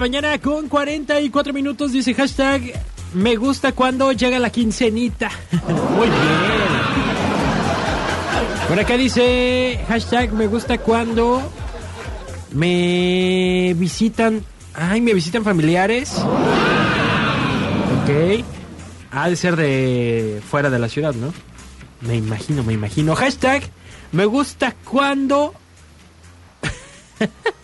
mañana con 44 minutos. Dice hashtag me gusta cuando llega la quincenita. Muy bien. Por acá dice hashtag me gusta cuando me visitan. Ay, me visitan familiares. Ok. Ha de ser de fuera de la ciudad, ¿no? Me imagino, me imagino. Hashtag me gusta cuando...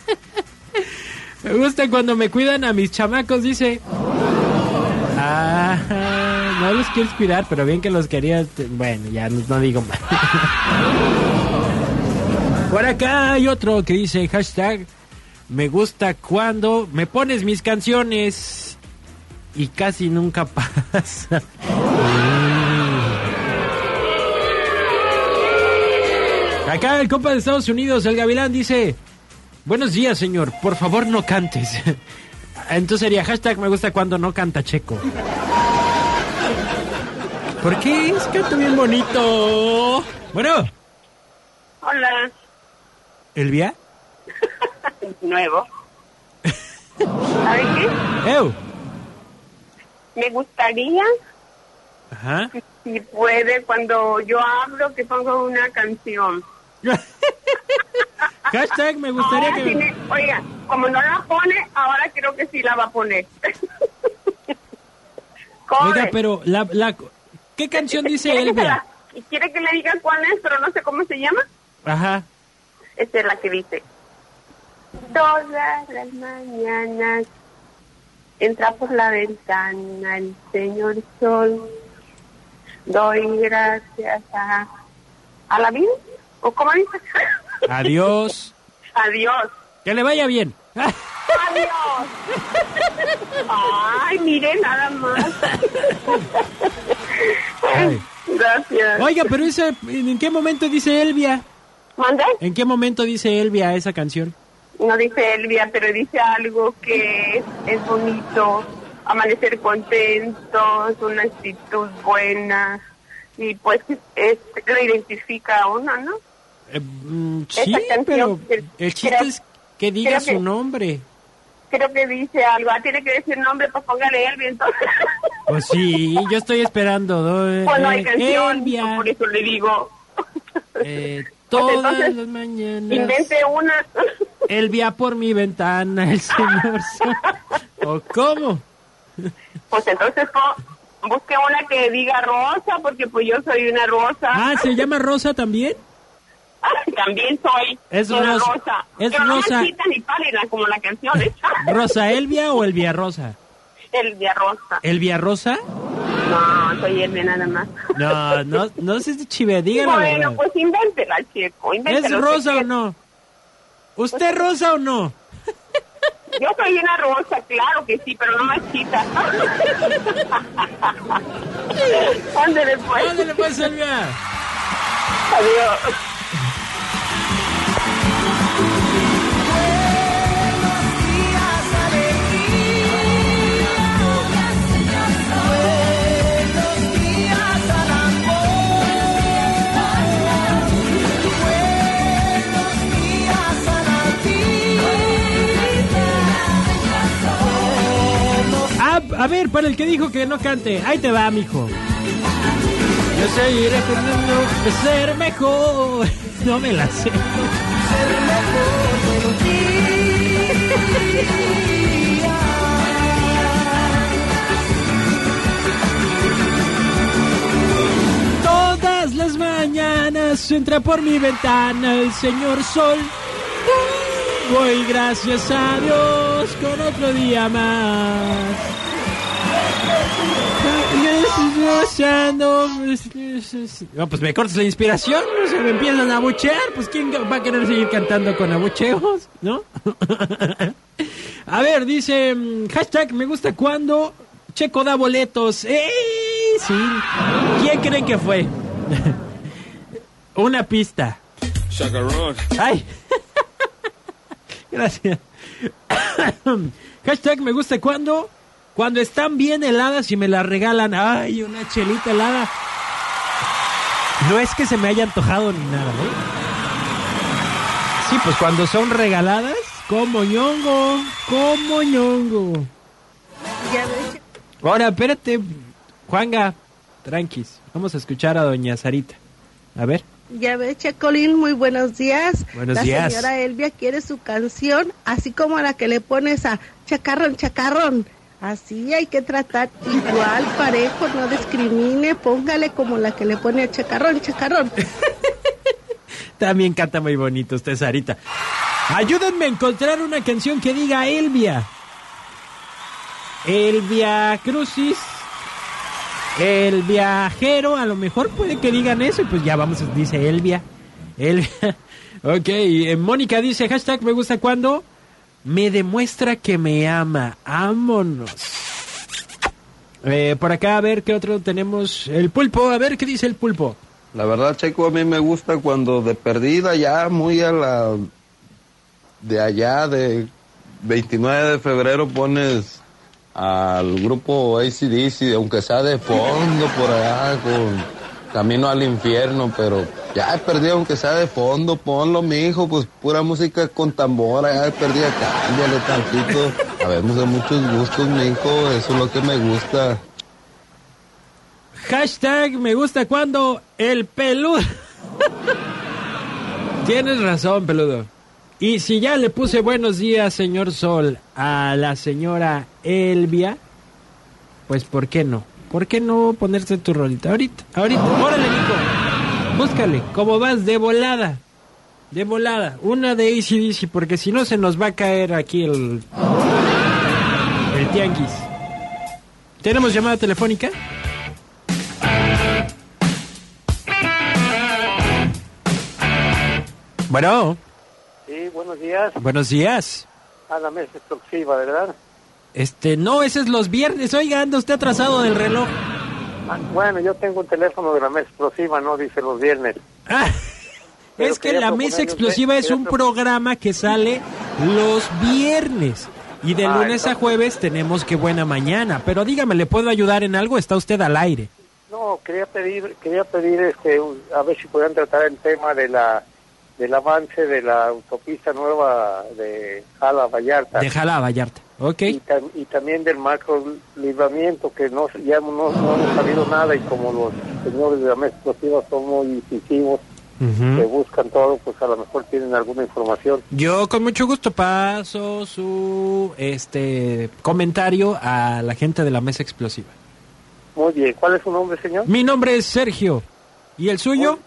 me gusta cuando me cuidan a mis chamacos, dice. Ah, no los quieres cuidar, pero bien que los querías. Bueno, ya no, no digo más. Por acá hay otro que dice hashtag me gusta cuando me pones mis canciones y casi nunca pasa. Acá el compa de Estados Unidos, el Gavilán, dice, buenos días señor, por favor no cantes. Entonces sería hashtag me gusta cuando no canta Checo. ¿Por qué? Es canta bien bonito. Bueno, Hola, ¿Elvia? nuevo. ¿Sabes qué? ¡Ew! Me gustaría, Ajá. si puede, cuando yo hablo, que ponga una canción. Hashtag me gustaría Ahora que... me- oiga, como no la pone, ahora creo que sí la va a poner. Oiga, pero la, la... ¿Qué canción dice ¿Quiere que se Elvia? la- Quiere que le diga cuál es, pero no sé cómo se llama. Ajá. Esta es la que dice. Todas las mañanas entra por la ventana el señor sol. Doy gracias a, a la vida. ¿O cómo dice? Adiós. Adiós. Que le vaya bien. Adiós. Ay, mire nada más. Ay. Gracias. Oiga, pero ese, ¿en qué momento dice Elvia? ¿Mande? ¿En qué momento dice Elvia esa canción? No dice Elvia, pero dice algo que es, es bonito, amanecer contentos, una actitud buena, y pues es, lo identifica a uno, ¿no? Eh, mm, sí, canción, pero el chiste creo- es que diga su que- nombre. Creo que dice algo, ah, tiene que decir nombre, pues póngale Elvia entonces. Pues sí, yo estoy esperando. ¿no? pues no hay Eh, canción, Elvia, por eso le digo, eh, todas entonces, las mañanas. invente una. Elvia por mi ventana, el señor. ¿O cómo? pues entonces busque una que diga rosa, porque pues yo soy una rosa. Ah, ¿se llama Rosa también? También soy Es una rosa. rosa. Es pero rosa. no ni pálida como la canción. ¿Rosa Elvia o Elvia Rosa? El de rosa. ¿Elvia Rosa? No, soy Elvia nada más. No, no, no se chive, dígalo. bueno, pues invéntela, chico. ¿Es rosa o no? ¿Usted rosa o no? Yo soy una rosa, claro que sí, pero no machita. Ándale, pues. Ándale pues, Elvia. Adiós. Ver, para el que dijo que no cante, ahí te va, mijo. Yo seguiré aprendiendo de ser mejor. No me la sé. Todas las mañanas entra por mi ventana el señor sol. Voy gracias a Dios con otro día más. No, pues me cortas la inspiración, se me empiezan a abuchear, pues quién va a querer seguir cantando con abucheos, ¿no? a ver, dice mm, hashtag me gusta cuando Checo da boletos. ¡Ey! Sí. ¿Quién creen que fue? Una pista. Ay. Gracias. Hashtag me gusta cuando. Cuando están bien heladas y me las regalan. Ay, una chelita helada. No es que se me haya antojado ni nada, ¿no? Sí, pues cuando son regaladas, como ñongo, como ñongo. Ahora, espérate, Juanga, tranquis. Vamos a escuchar a doña Sarita. A ver. ya ves, Chacolín, muy buenos días. Buenos la días. señora Elvia quiere su canción, así como la que le pones a chacarrón, chacarrón. Así hay que tratar igual, parejo, no discrimine, póngale como la que le pone a chacarrón, chacarrón. También canta muy bonito usted, Sarita. Ayúdenme a encontrar una canción que diga Elvia. Elvia Crucis. El viajero, a lo mejor puede que digan eso, y pues ya vamos, dice Elvia. Elvia. Ok, eh, Mónica dice, hashtag me gusta cuando me demuestra que me ama. Vámonos. Eh, por acá, a ver qué otro tenemos. El pulpo, a ver qué dice el pulpo. La verdad, Checo, a mí me gusta cuando de perdida ya muy a la... De allá, de 29 de febrero pones al grupo ACDC, aunque sea de fondo por allá, con Camino al Infierno, pero ya perdido, aunque sea de fondo, ponlo, mi hijo, pues pura música con tambora, ya perdido, cámbiale tantito. Habemos de muchos gustos, mi hijo, eso es lo que me gusta. Hashtag me gusta cuando el peludo. Tienes razón, peludo. Y si ya le puse buenos días, señor Sol, a la señora Elvia, pues ¿por qué no? ¿Por qué no ponerse tu rolita? Ahorita, ahorita. Órale, Nico. Búscale. ¿Cómo vas? De volada. De volada. Una de ACDC, porque si no se nos va a caer aquí el... El tianguis. ¿Tenemos llamada telefónica? Bueno, Sí, buenos días. buenos días. A la mesa explosiva, ¿verdad? Este, no, ese es los viernes. Oiga, anda usted atrasado del reloj. Ah, bueno, yo tengo un teléfono de la mesa explosiva, no dice los viernes. Ah, es que la mesa explosiva usted- es un programa que sale los viernes. Y de Ah, lunes a jueves tenemos que buena mañana. Pero dígame, ¿le puedo ayudar en algo? Está usted al aire. No, quería pedir, quería pedir, este, a ver si podían tratar el tema de la, del avance de la autopista nueva de Jala Vallarta. Déjala, Vallarta. Ok. Y, tam- y también del macro libramiento, que no, ya no, no hemos sabido nada y como los señores de la mesa explosiva son muy incisivos, Ujú. que buscan todo, pues a lo mejor tienen alguna información. Yo con mucho gusto paso su este comentario a la gente de la mesa explosiva. Muy bien, ¿cuál es su nombre, señor? Mi nombre es Sergio. ¿Y el suyo?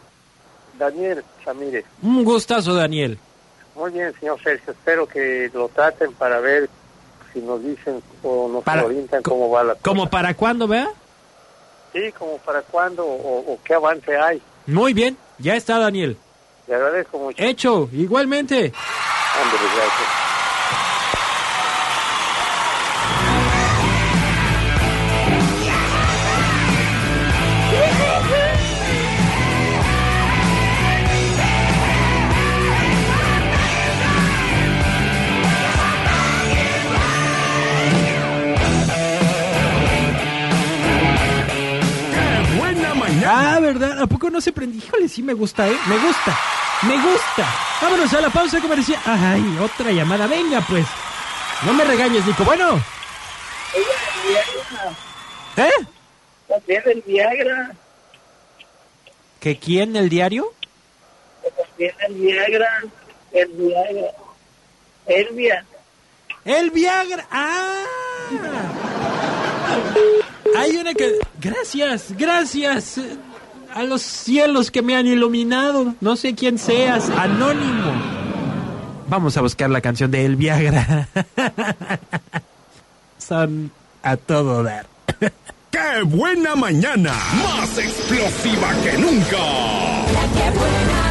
Daniel Ramírez. Un gustazo, Daniel. Muy bien, señor Sergio. Espero que lo traten para ver si nos dicen o nos Para- orientan cómo va la ¿Como cosa. para cuándo, vea? Sí, como para cuándo o, o qué avance hay. Muy bien, ya está, Daniel. Le agradezco mucho. Hecho, igualmente. Ándale, gracias. ¿Verdad? ¿A poco no se prendió? Híjole, sí me gusta, ¿eh? Me gusta, me gusta. Vámonos a la pausa decía. Ay, otra llamada. Venga, pues. No me regañes, Nico. Bueno. ¿Eh? También el Viagra, ¿Que quién, el diario? también el Viagra, el Viagra. Elvia. El Viagra. ¡Ah! Hay una que... Gracias, gracias a los cielos que me han iluminado. No sé quién seas, anónimo. Vamos a buscar la canción de El Viagra. Son a todo dar. ¡Qué buena mañana! ¡Más explosiva que nunca! La que buena